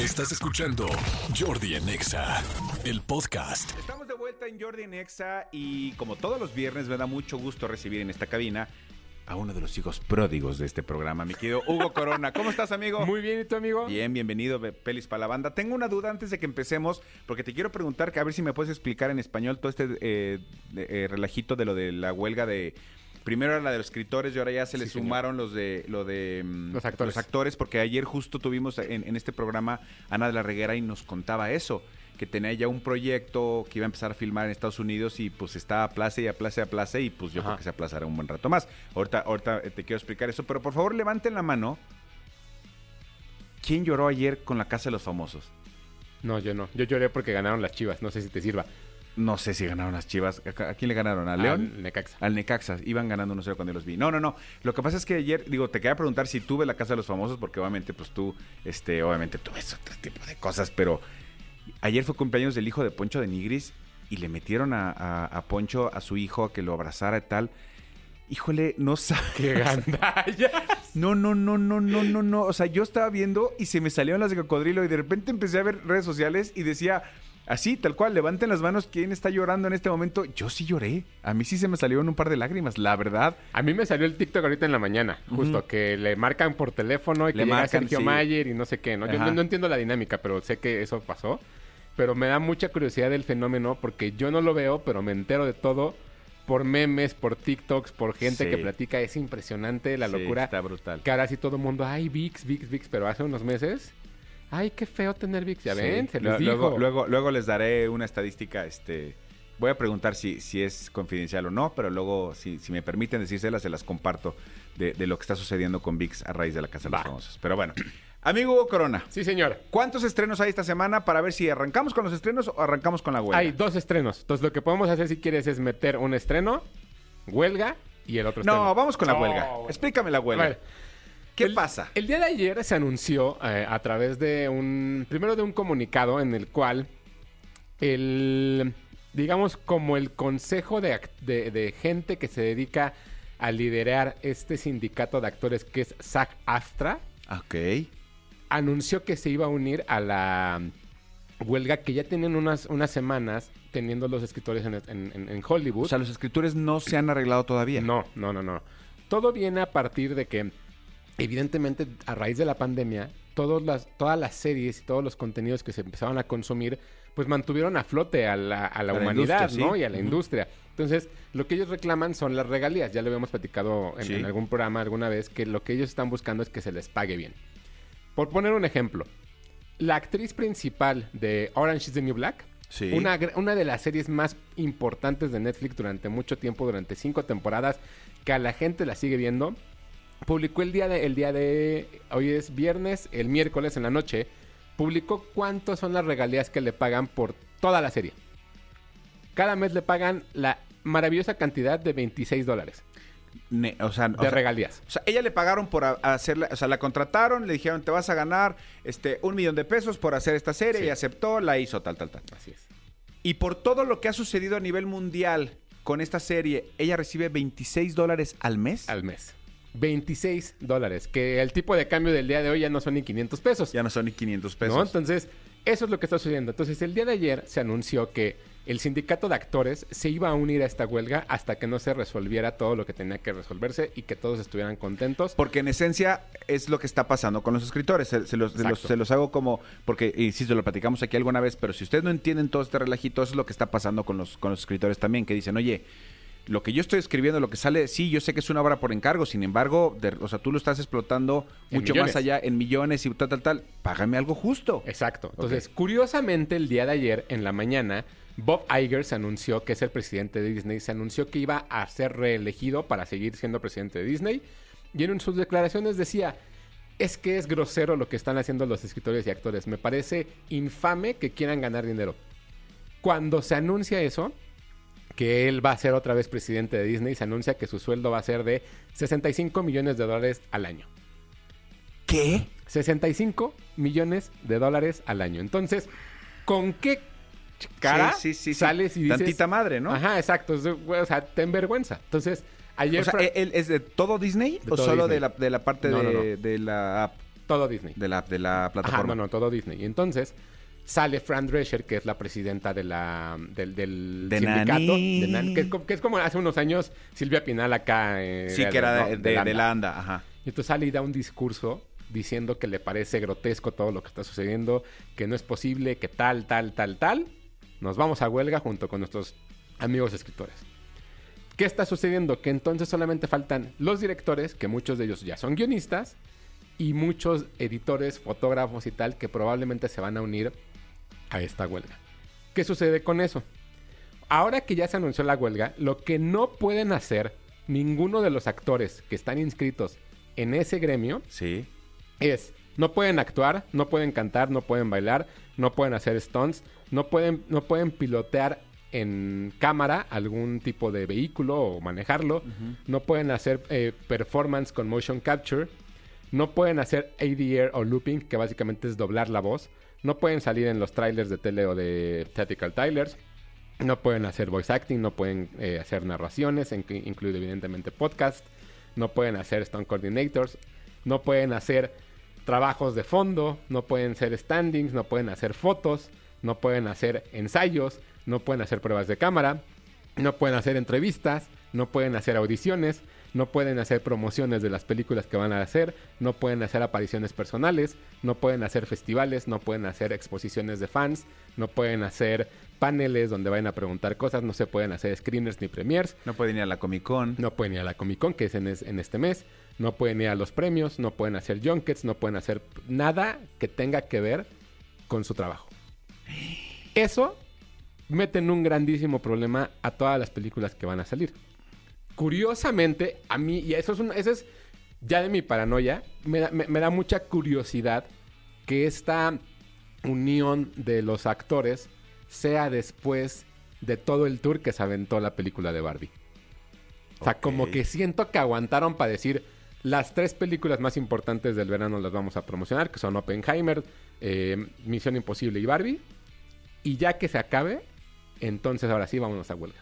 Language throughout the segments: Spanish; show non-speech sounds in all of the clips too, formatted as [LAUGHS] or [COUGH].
Estás escuchando Jordi en Exa, el podcast. Estamos de vuelta en Jordi en Exa y como todos los viernes me da mucho gusto recibir en esta cabina a uno de los hijos pródigos de este programa, mi querido Hugo Corona. ¿Cómo estás, amigo? [LAUGHS] Muy bien, ¿y tú, amigo? Bien, bienvenido, Pelis para la banda. Tengo una duda antes de que empecemos, porque te quiero preguntar, que a ver si me puedes explicar en español todo este eh, eh, relajito de lo de la huelga de... Primero era la de los escritores y ahora ya se le Sí, señor. sumaron los de lo de mm, Los actores. actores, porque ayer justo tuvimos en, en este programa Ana de la Reguera y nos contaba eso, que tenía ya un proyecto que iba a empezar a filmar en Estados Unidos y pues está a plaza y a plaza y a plaza y pues yo Ajá. creo que se aplazará un buen rato más. Ahorita, ahorita eh, te quiero explicar eso, pero por favor levanten la mano. ¿Quién lloró ayer con la Casa de los Famosos? No, yo no. Yo lloré porque ganaron las chivas. No sé si te sirva. No sé si ganaron las Chivas. ¿A, quién le ganaron? ¿A León? Al Necaxa. Al Necaxa, iban ganando 1-0 cuando yo los vi. No, no, no. Lo que pasa es que ayer, digo, te quería preguntar si tuve la casa de los famosos, porque obviamente, pues tú, este, obviamente tú ves otro tipo de cosas, pero ayer fue cumpleaños del hijo de Poncho de Nigris y le metieron a, a- a Poncho, a su hijo, a que lo abrazara y tal. Híjole, no [LAUGHS] sabes. ¡Qué gandallas! No, no, no, no, no, no, no. O sea, yo estaba viendo y se me salieron las de cocodrilo y de repente empecé a ver redes sociales y decía así, tal cual, levanten las manos, ¿quién está llorando en este momento? Yo sí lloré. A mí sí se me salieron un par de lágrimas, la verdad. A mí me salió el TikTok ahorita en la mañana. Justo que le marcan por teléfono y que Le llega marcan, Sergio sí. Mayer y no sé qué. ¿no? Yo no, no entiendo la dinámica, pero sé que eso pasó. Pero me da mucha curiosidad del fenómeno porque yo no lo veo, pero me entero de todo por memes, por TikToks, por gente Sí. que platica. Es impresionante la Sí, locura. está brutal. Que ahora sí todo el mundo, ay, VIX, VIX, VIX, pero hace unos meses, ay, qué feo tener VIX, ya Sí. ven, se les luego, dijo. luego, luego les daré una estadística, este... Voy a preguntar si, si es confidencial o no, pero luego, si, si me permiten decírselas, se las comparto de, de lo que está sucediendo con VIX a raíz de la Casa de los. Famosos. Pero bueno, [CLEARS THROAT] amigo Hugo Corona, Sí, señor. ¿cuántos estrenos hay esta semana para ver si arrancamos con los estrenos o arrancamos con la huelga? Hay dos estrenos. Entonces, lo que podemos hacer si quieres es meter un estreno, huelga y el otro estreno. No, vamos con la No, huelga. bueno. Explícame la A huelga. ver, ¿Qué el- pasa? El día de ayer se anunció eh, a través de un. Primero de un comunicado en el cual el. Digamos, como el consejo de, de- de gente que se dedica a liderar este sindicato de actores que es SAG-AFTRA, Ok. anunció que se iba a unir a la huelga que ya tienen unas, unas semanas teniendo los escritores en- en Hollywood. O sea, los escritores no se han arreglado todavía. No, no, no, no. Todo viene a partir de que, evidentemente, a raíz de la pandemia, todas las, todas las series y todos los contenidos que se empezaban a consumir, pues mantuvieron a flote a la, a la A la humanidad, ¿no? sí. Y a la industria. Entonces, lo que ellos reclaman son las regalías. Ya lo habíamos platicado en, Sí. en algún programa alguna vez, que lo que ellos están buscando es que se les pague bien. Por poner un ejemplo, la actriz principal de Orange is the New Black, Sí. una, una de las series más importantes de Netflix durante mucho tiempo, durante cinco temporadas, que a la gente la sigue viendo, publicó el día de, el día de, hoy es viernes, el miércoles en la noche, publicó cuántas son las regalías que le pagan por toda la serie. Cada mes le pagan la maravillosa cantidad de 26 dólares Ne- o sea, o de sea- regalías. O sea, ella le pagaron por hacerla, o sea, la contrataron, le dijeron, te vas a ganar este un millón de pesos por hacer esta serie, Sí. y aceptó, la hizo, tal, tal, tal. Así es. Y por todo lo que ha sucedido a nivel mundial con esta serie, ella recibe 26 dólares al mes. Al mes. 26 dólares, que el tipo de cambio del día de hoy ya no son ni 500 pesos. Ya no son ni 500 pesos. ¿no? Entonces, eso es lo que está sucediendo. Entonces, el día de ayer se anunció que el sindicato de actores se iba a unir a esta huelga hasta que no se resolviera todo lo que tenía que resolverse y que todos estuvieran contentos. Porque en esencia es lo que está pasando con los escritores. Se, se los, se los- Exacto. se los hago como, porque insisto, lo platicamos aquí alguna vez, pero si ustedes no entienden todo este relajito, eso es lo que está pasando con los, con los escritores también, que dicen, oye, lo que yo estoy escribiendo, lo que sale, sí, yo sé que es una obra por encargo, sin embargo, de- o sea, tú lo estás explotando En mucho millones. más allá, en millones y tal, tal, tal, págame algo justo. Exacto. Entonces, curiosamente, el día de ayer, en la mañana, Bob Iger se anunció, que es el presidente de Disney, se anunció que iba a ser reelegido para seguir siendo presidente de Disney. Y en sus declaraciones decía, es que es grosero lo que están haciendo los escritores y actores. Me parece infame que quieran ganar dinero. Cuando se anuncia eso, que él va a ser otra vez presidente de Disney, se anuncia que su sueldo va a ser de 65 millones de dólares al año. ¿Qué? 65 millones de dólares al año. Entonces, ¿con qué cara Sí, sí, sí, sí. sales y dices... Tantita madre, ¿no? Ajá, exacto. O sea, te envergüenza. Entonces, ayer... O sea, Fra- ¿él es de todo Disney De o todo solo Disney. de la, de la parte No, de, no, no. de la app? Todo Disney. de la, de la Ajá, plataforma. no, no, todo Disney. Y entonces sale Fran Drescher, que es la presidenta de la, del, del De sindicato. De Nan- que, es como, que es como hace unos años Silvia Pinal acá. eh, Sí, que era de, ¿no? de, Landa. de la anda, ajá. Y entonces sale y da un discurso diciendo que le parece grotesco todo lo que está sucediendo, que no es posible, que tal, tal, tal, tal. Nos vamos a huelga junto con nuestros amigos escritores. ¿Qué está sucediendo? Que entonces solamente faltan los directores, que muchos de ellos ya son guionistas, y muchos editores, fotógrafos y tal, que probablemente se van a unir a esta huelga. ¿Qué sucede con eso? Ahora que ya se anunció la huelga, lo que no pueden hacer ninguno de los actores que están inscritos en ese gremio Sí. es no pueden actuar, no pueden cantar, no pueden bailar, no pueden hacer stunts, no pueden, no pueden pilotear en cámara algún tipo de vehículo o manejarlo, no pueden hacer eh, performance con motion capture, no pueden hacer ADR o looping, que básicamente es doblar la voz, no pueden salir en los trailers de tele o de theatrical trailers, no pueden hacer voice acting, no pueden eh, hacer narraciones, incluido evidentemente podcast, no pueden hacer stunt coordinators, no pueden hacer trabajos de fondo, no pueden hacer standings, no pueden hacer fotos, no pueden hacer ensayos, no pueden hacer pruebas de cámara, no pueden hacer entrevistas, no pueden hacer audiciones, no pueden hacer promociones de las películas que van a hacer, no pueden hacer apariciones personales, no pueden hacer festivales, no pueden hacer exposiciones de fans, no pueden hacer paneles donde vayan a preguntar cosas, no se pueden hacer screeners ni premiers, No pueden ir a la Comic Con. no pueden ir a la Comic Con, que es en, es- en este mes. No pueden ir a los premios, no pueden hacer junkets, no pueden hacer nada que tenga que ver con su trabajo. Eso mete en un grandísimo problema a todas las películas que van a salir. Curiosamente, a mí, y eso es, un- eso es ya de mi paranoia, me da, me- me da mucha curiosidad que esta unión de los actores sea después de todo el tour que se aventó la película de Barbie. O sea, como que siento que aguantaron para decir las tres películas más importantes del verano las vamos a promocionar, que son Oppenheimer, eh, Misión Imposible y Barbie. Y ya que se acabe, entonces ahora sí vámonos a huelga.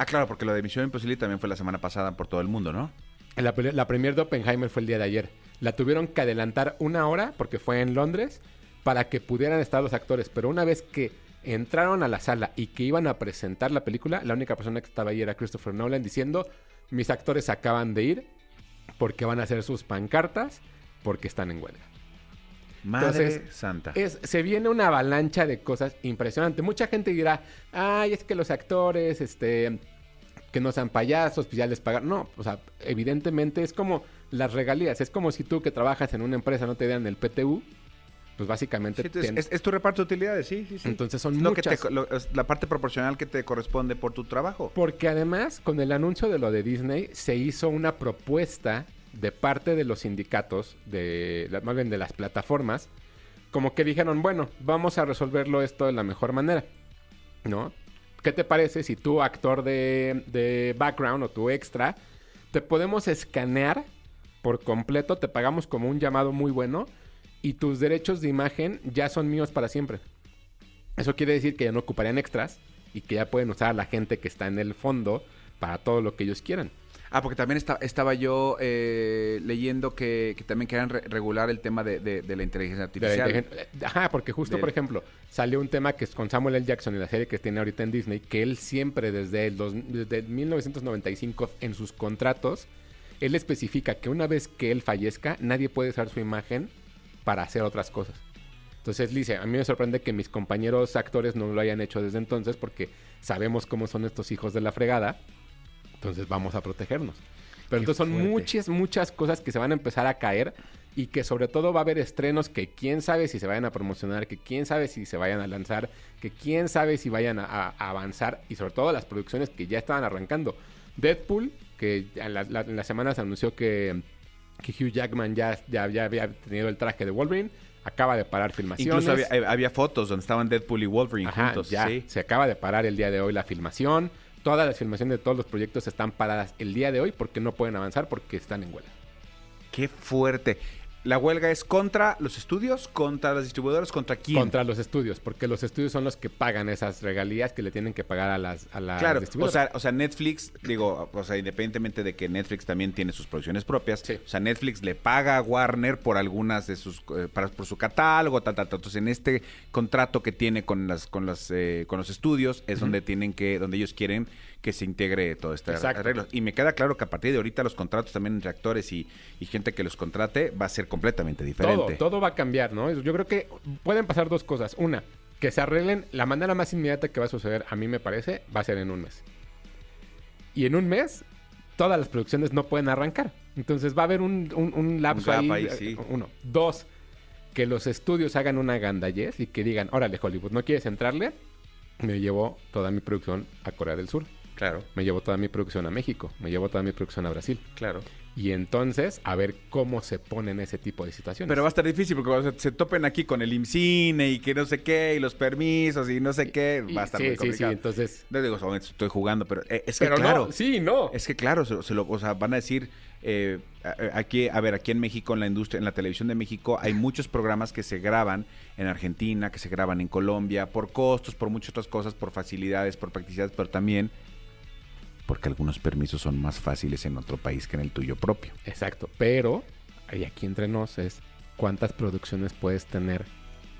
Ah, claro, porque lo de Misión Imposible también fue la semana pasada por todo el mundo, ¿no? La, pre- la premier de Oppenheimer fue el día de ayer. La tuvieron que adelantar una hora porque fue en Londres para que pudieran estar los actores. Pero una vez que entraron a la sala y que iban a presentar la película, la única persona que estaba ahí era Christopher Nolan diciendo, mis actores acaban de ir porque van a hacer sus pancartas porque están en huelga. Madre Entonces, santa. Es, se viene una avalancha de cosas impresionante. Mucha gente dirá, ay, es que los actores, este, que no sean payasos, pues ya les pagan. No, o sea, evidentemente es como las regalías. Es como si tú que trabajas en una empresa no te dan el PTU, pues básicamente... Sí, entonces, te- es, es tu reparto de utilidades, sí, sí, sí. Entonces son Lo que muchas. te- lo- es la parte proporcional que te corresponde por tu trabajo. Porque además, con el anuncio de lo de Disney, se hizo una propuesta de parte de los sindicatos, de, más bien de las plataformas, como que dijeron, bueno, vamos a resolverlo esto de la mejor manera, ¿no? ¿Qué te parece si tú, actor de, de background o tu extra, te podemos escanear por completo, te pagamos como un llamado muy bueno y tus derechos de imagen ya son míos para siempre? Eso quiere decir que ya no ocuparían extras y que ya pueden usar a la gente que está en el fondo para todo lo que ellos quieran. Ah, porque también esta- estaba yo eh, leyendo que, que también querían re- regular el tema de, de- de la inteligencia De la artificial. inteligen- Ajá, porque justo, por ejemplo, salió un tema que es con Samuel L. Jackson y la serie que tiene ahorita en Disney, que él siempre desde, el dos- desde 1995 en sus contratos, él especifica que una vez que él fallezca, nadie puede usar su imagen para hacer otras cosas. Entonces, dice, a mí me sorprende que mis compañeros actores no lo hayan hecho desde entonces porque sabemos cómo son estos hijos de la fregada, entonces vamos a protegernos. Pero Qué entonces son fuerte. muchas, muchas cosas que se van a empezar a caer y que sobre todo va a haber estrenos que quién sabe si se vayan a promocionar, que quién sabe si se vayan a lanzar, que quién sabe si vayan a, a- avanzar y sobre todo las producciones que ya estaban arrancando. Deadpool, que en la, la- en la semana se anunció que, que Hugh Jackman ya, ya, ya había tenido el traje de Wolverine, acaba de parar filmaciones. Incluso había, eh, había fotos donde estaban Deadpool y Wolverine Ajá, juntos. ya. sí. Se acaba de parar el día de hoy la filmación. Todas las filmaciones de todos los proyectos están paradas el día de hoy porque no pueden avanzar porque están en huelga. Qué fuerte. La huelga es contra los estudios, contra las distribuidoras, contra quién. Contra los estudios, porque los estudios son los que pagan esas regalías que le tienen que pagar a las, a las Claro, o distribuidoras. sea, o sea, Netflix, digo, o sea, independientemente de que Netflix también tiene sus producciones propias, Sí. o sea, Netflix le paga a Warner por algunas de sus, eh, para, por su catálogo, tal, tal, tal. Entonces, en este contrato que tiene con las, con las, eh, con los estudios es donde tienen que, donde ellos quieren que se integre todo este Exacto. arreglo. Y me queda claro que a partir de ahorita los contratos también entre actores y, y gente que los contrate va a ser completamente diferente. Todo, todo va a cambiar, ¿no? Yo creo que pueden pasar dos cosas. Una, que se arreglen. La manera más inmediata que va a suceder, a mí me parece, va a ser en un mes. Y en un mes, todas las producciones no pueden arrancar. Entonces va a haber un, un, un lapso gap ahí. ahí, eh, sí. Uno. Dos, que los estudios hagan una gandallez y que digan, órale, Hollywood, ¿no quieres entrarle? Me llevo toda mi producción a Corea del Sur. Claro, Me llevo toda mi producción a México. Me llevo toda mi producción a Brasil. claro. Y entonces, a ver cómo se ponen ese tipo de situaciones. Pero va a estar difícil porque cuando se, se topen aquí con el IMCINE y que no sé qué, y los permisos y no sé qué, Y- va a estar sí, muy sí, complicado. sí, entonces... No digo, solamente estoy jugando, pero eh, es que Pero claro, no, sí, no. es que claro, se, lo- se lo- o sea, van a decir, eh, aquí, a ver, aquí en México, en la industria, en la televisión de México, hay muchos programas que se graban en Argentina, que se graban en Colombia, por costos, por muchas otras cosas, por facilidades, por practicidades, pero también porque algunos permisos son más fáciles en otro país que en el tuyo propio. Exacto, pero y aquí entre nos es cuántas producciones puedes tener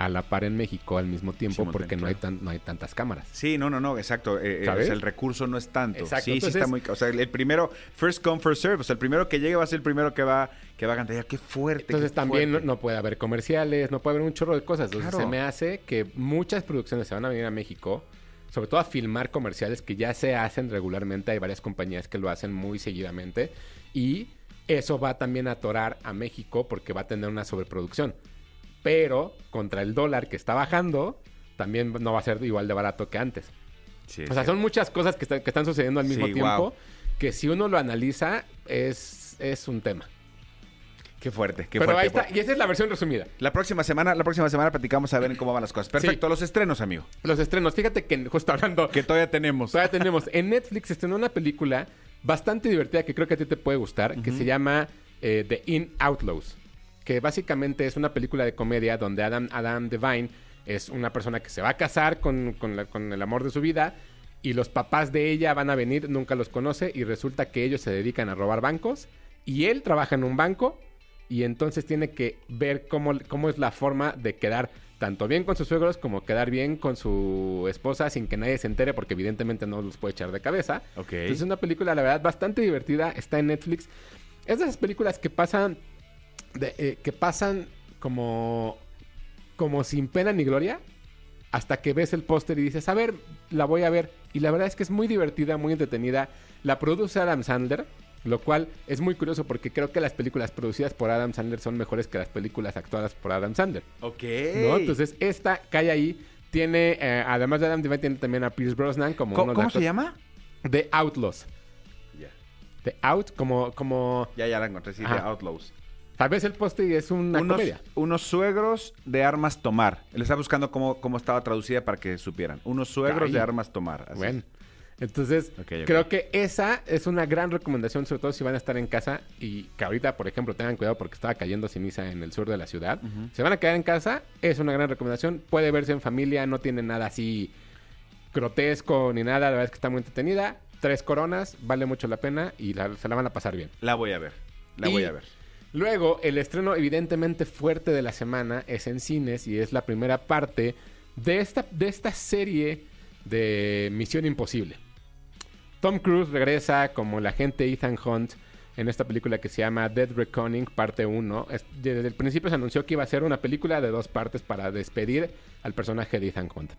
a la par en México al mismo tiempo porque no hay, tan, no hay tantas cámaras. Sí, no, no, no, exacto. eh, eh, ¿Sabes? el recurso no es tanto. Exacto, Sí, sí está muy... O sea, el, el primero, first come, first serve. O sea, el primero que llegue va a ser el primero que va, que va a cantar. Qué fuerte. Entonces qué también no, puede haber comerciales, no puede haber un chorro de cosas. Entonces Claro. se me hace que muchas producciones se van a venir a México, sobre todo a filmar comerciales que ya se hacen regularmente. Hay varias compañías que lo hacen muy seguidamente. Y eso va también a atorar a México porque va a tener una sobreproducción. Pero contra el dólar que está bajando, también no va a ser igual de barato que antes. Sí, O sea, son muchas cosas que, está- que están sucediendo al mismo Sí, tiempo que si uno lo analiza es, es un tema. Qué fuerte, qué Pero fuerte. ahí está, y esa es la versión resumida. La próxima semana, la próxima semana platicamos a ver cómo van las cosas. Perfecto, los estrenos, amigo. Los estrenos, fíjate que justo hablando, Que todavía tenemos. todavía tenemos, en Netflix estrenó una película bastante divertida que creo que a ti te puede gustar, que se llama eh, The In Outlaws, que básicamente es una película de comedia donde Adam, Adam Devine es una persona que se va a casar con, con la- con el amor de su vida y los papás de ella van a venir, nunca los conoce y resulta que ellos se dedican a robar bancos y él trabaja en un banco y entonces tiene que ver cómo, cómo es la forma de quedar tanto bien con sus suegros como quedar bien con su esposa sin que nadie se entere porque evidentemente no los puede echar de cabeza. Entonces es una película, la verdad, bastante divertida. Está en Netflix. Es de esas películas que pasan, de- eh, que pasan como, como sin pena ni gloria hasta que ves el póster y dices, a ver, la voy a ver. Y la verdad es que es muy divertida, muy entretenida. La produce Adam Sandler, lo cual es muy curioso porque creo que las películas producidas por Adam Sandler son mejores que las películas actuadas por Adam Sandler. Ok. ¿no? Entonces, esta cae ahí. Tiene, eh, además de Adam Devine, tiene también a Pierce Brosnan como ¿Cómo, uno de cómo se llama? The Outlaws. Ya. The Out, como, como... Ya, ya la encontré, sí, Ajá. Outlaws. Tal vez el póster y es una Unos, comedia. unos suegros de armas tomar. Le estaba buscando cómo, cómo estaba traducida para que supieran. Unos suegros Ay. de armas tomar. así. Bueno. Entonces, creo que esa es una gran recomendación, sobre todo si van a estar en casa y que ahorita, por ejemplo, tengan cuidado porque estaba cayendo ceniza en el sur de la ciudad. Si van a quedar en casa, es una gran recomendación. Puede verse en familia, no tiene nada así grotesco ni nada. La verdad es que está muy entretenida. Tres coronas, vale mucho la pena y la- se la van a pasar bien. La voy a ver. La Y voy a ver. Luego, el estreno evidentemente fuerte de la semana es en cines y es la primera parte de esta, de esta serie de Misión Imposible. Tom Cruise regresa como el agente Ethan Hunt en esta película que se llama Dead Reckoning, parte 1. Es- Desde el principio se anunció que iba a ser una película de dos partes para despedir al personaje de Ethan Hunt.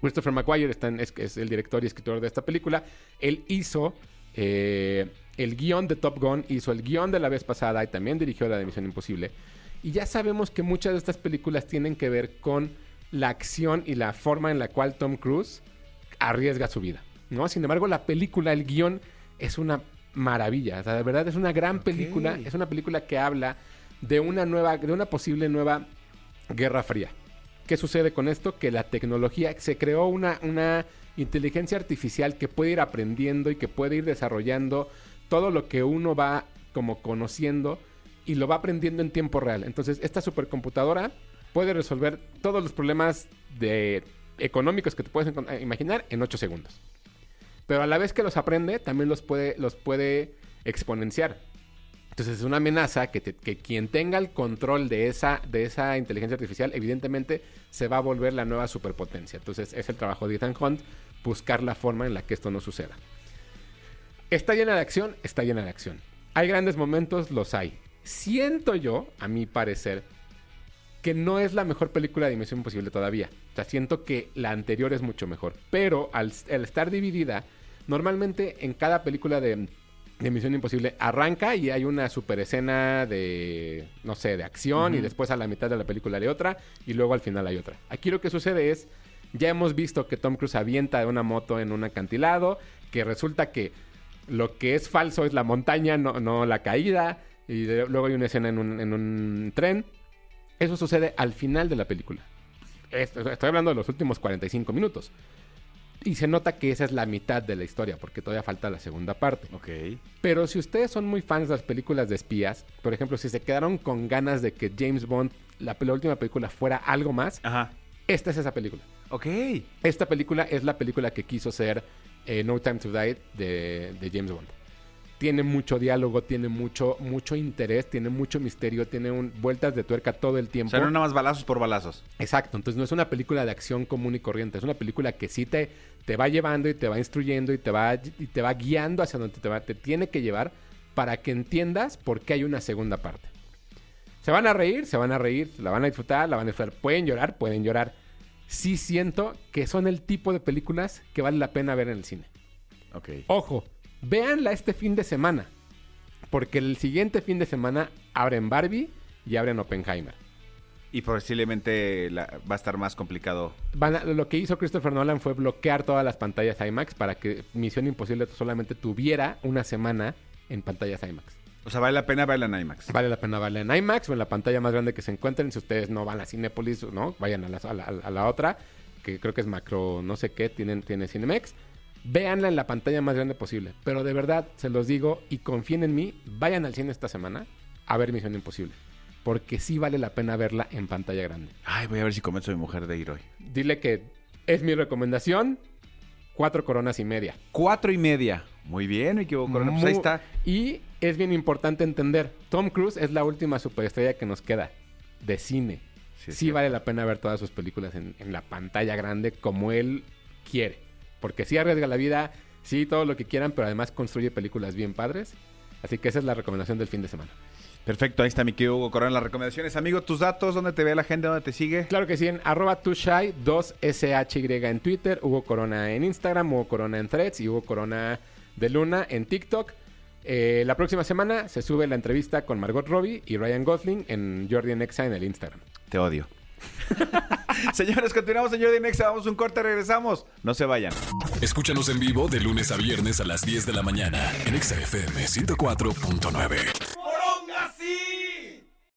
Christopher McGuire está es el director y escritor de esta película. Él hizo eh, el guion de Top Gun, hizo el guion de la vez pasada y también dirigió la de Misión Imposible. Y ya sabemos que muchas de estas películas tienen que ver con la acción y la forma en la cual Tom Cruise arriesga su vida. ¿No? Sin embargo, la película, el guion, es una maravilla. O sea, de verdad es una gran película. Es una película que habla de una nueva, de una posible nueva Guerra Fría. ¿Qué sucede con esto? Que la tecnología, se creó una, una inteligencia artificial que puede ir aprendiendo y que puede ir desarrollando todo lo que uno va como conociendo y lo va aprendiendo en tiempo real. Entonces, esta supercomputadora puede resolver todos los problemas de económicos que te puedes imaginar en 8 segundos. Pero a la vez que los aprende, también los puede, los puede exponenciar. Entonces es una amenaza que, que quien tenga el control de esa, de esa inteligencia artificial, evidentemente se va a volver la nueva superpotencia. Entonces es el trabajo de Ethan Hunt buscar la forma en la que esto no suceda. ¿Está llena de acción? Está llena de acción. ¿Hay grandes momentos? Los hay. Siento yo, a mi parecer, que no es la mejor película de Misión Imposible todavía. O sea, siento que la anterior es mucho mejor. Pero al, al estar dividida, normalmente en cada película de, de Misión Imposible arranca y hay una super escena de, no sé, de acción y después a la mitad de la película hay otra y luego al final hay otra. Aquí lo que sucede es, ya hemos visto que Tom Cruise avienta de una moto en un acantilado, que resulta que lo que es falso es la montaña, no, no la caída, y de- luego hay una escena en un, en un tren. Eso sucede al final de la película. Esto- Estoy hablando de los últimos 45 minutos. Y se nota que esa es la mitad de la historia, porque todavía falta la segunda parte. Ok. Pero si ustedes son muy fans de las películas de espías, por ejemplo, si se quedaron con ganas de que James Bond, la, la última película, fuera algo más, Ajá. esta es esa película. Ok. Esta película es la película que quiso ser eh, No Time to Die de, de James Bond. Tiene mucho diálogo, tiene mucho, mucho interés, tiene mucho misterio, tiene un- vueltas de tuerca todo el O tiempo. sea, no nada más balazos por balazos. Exacto, entonces no es una película de acción común y corriente, es una película que sí te, te va llevando y te va instruyendo y te va, y te va guiando hacia donde te, va, te tiene que llevar para que entiendas por qué hay una segunda parte. Se van a reír, se van a reír, la van a disfrutar, la van a disfrutar. Pueden llorar, pueden llorar. Sí siento que son el tipo de películas que vale la pena ver en el cine. Ok. Ojo, véanla este fin de semana. Porque el siguiente fin de semana abren Barbie y abren Oppenheimer. Y posiblemente la- va a estar más complicado. Van a- lo que hizo Christopher Nolan fue bloquear todas las pantallas IMAX para que Misión Imposible solamente tuviera una semana en pantallas IMAX. O sea, vale la pena verla en IMAX. Vale la pena verla en IMAX o en la pantalla más grande que se encuentren. Si ustedes no van a Cinépolis, ¿no? Vayan a la, a la- a la otra, que creo que es macro, no sé qué, tienen, tiene Cinemex. Véanla en la pantalla más grande posible. Pero de verdad, se los digo y confíen en mí, vayan al cine esta semana a ver Misión Imposible. Porque sí vale la pena verla en pantalla grande. Ay, voy a ver si convenzo a mi mujer de ir hoy. Dile que es mi recomendación. Cuatro coronas y media. Cuatro y media. Muy bien, me equivoco. Corona. Pues ahí está. Y es bien importante entender, Tom Cruise es la última superestrella que nos queda de cine. Sí, vale la pena ver todas sus películas en, en la pantalla grande como él quiere. Porque sí arriesga la vida, sí todo lo que quieran, pero además construye películas bien padres. Así que esa es la recomendación del fin de semana. Perfecto, ahí está mi querido Hugo Corona, las recomendaciones. Amigo, tus datos, ¿dónde te ve la gente? ¿Dónde te sigue? Claro que sí, en arroba tushai, 2SHY en Twitter, Hugo Corona en Instagram, Hugo Corona en Threads y Hugo Corona de Luna en TikTok. Eh, la próxima semana se sube la entrevista con Margot Robbie y Ryan Gosling en Jordi en Exa en el Instagram. Te odio. [LAUGHS] Señores, continuamos en Jordi Nexa. Vamos un corte, regresamos. No se vayan. Escúchanos en vivo de lunes a viernes a las 10 de la mañana en Exa FM 104.9.